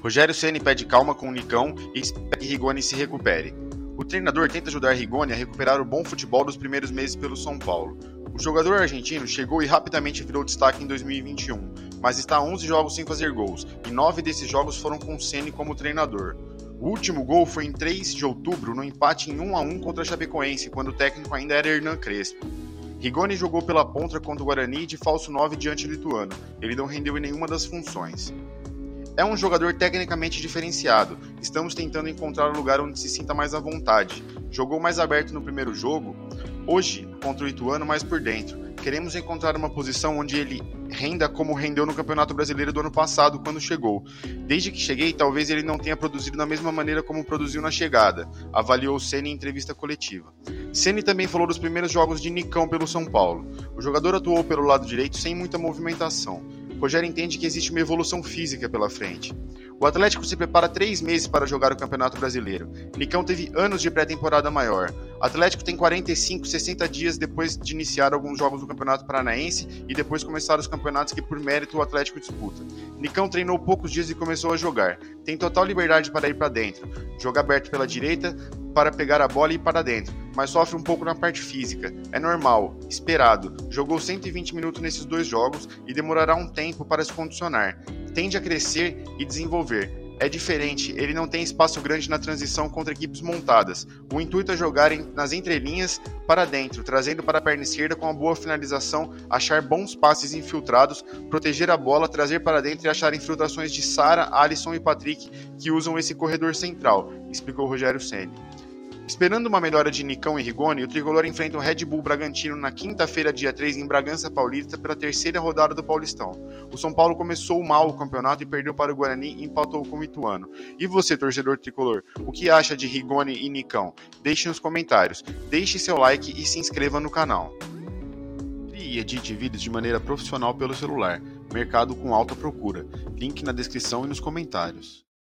Rogério Ceni pede calma com o Nicão e espera que Rigoni se recupere. O treinador tenta ajudar Rigoni a recuperar o bom futebol dos primeiros meses pelo São Paulo. O jogador argentino chegou e rapidamente virou destaque em 2021, mas está a 11 jogos sem fazer gols, e 9 desses jogos foram com Ceni como treinador. O último gol foi em 3 de outubro, no empate em 1 a 1 contra a Chapecoense, quando o técnico ainda era Hernan Crespo. Rigoni jogou pela ponta contra o Guarani de falso 9 diante do Lituano. Ele não rendeu em nenhuma das funções. É um jogador tecnicamente diferenciado. Estamos tentando encontrar um lugar onde se sinta mais à vontade. Jogou mais aberto no primeiro jogo, hoje contra o Ituano mais por dentro. Queremos encontrar uma posição onde ele renda como rendeu no Campeonato Brasileiro do ano passado quando chegou. Desde que cheguei, talvez ele não tenha produzido da mesma maneira como produziu na chegada, avaliou Ceni em entrevista coletiva. Ceni também falou dos primeiros jogos de Nicão pelo São Paulo. O jogador atuou pelo lado direito sem muita movimentação. Rogério entende que existe uma evolução física pela frente. O Atlético se prepara três meses para jogar o Campeonato Brasileiro. Nicão teve anos de pré-temporada maior. O Atlético tem 45, 60 dias depois de iniciar alguns jogos do Campeonato Paranaense e depois começar os campeonatos que, por mérito, o Atlético disputa. Nicão treinou poucos dias e começou a jogar. Tem total liberdade para ir para dentro. Joga aberto pela direita para pegar a bola e ir para dentro, mas sofre um pouco na parte física. É normal, esperado. Jogou 120 minutos nesses dois jogos e demorará um tempo para se condicionar. Tende a crescer e desenvolver é diferente, ele não tem espaço grande na transição contra equipes montadas. O intuito é jogar nas entrelinhas para dentro, trazendo para a perna esquerda com uma boa finalização, achar bons passes infiltrados, proteger a bola, trazer para dentro e achar infiltrações de Sara, Alisson e Patrick que usam esse corredor central, explicou Rogério Ceni. Esperando uma melhora de Nicão e Rigoni, o tricolor enfrenta o Red Bull Bragantino na quinta-feira, dia 3, em Bragança Paulista, pela terceira rodada do Paulistão. O São Paulo começou mal o campeonato e perdeu para o Guarani e empatou com o Ituano. E você, torcedor tricolor, o que acha de Rigoni e Nicão? Deixe nos comentários, deixe seu like e se inscreva no canal. E edite vídeos de maneira profissional pelo celular. Mercado com alta procura. Link na descrição e nos comentários.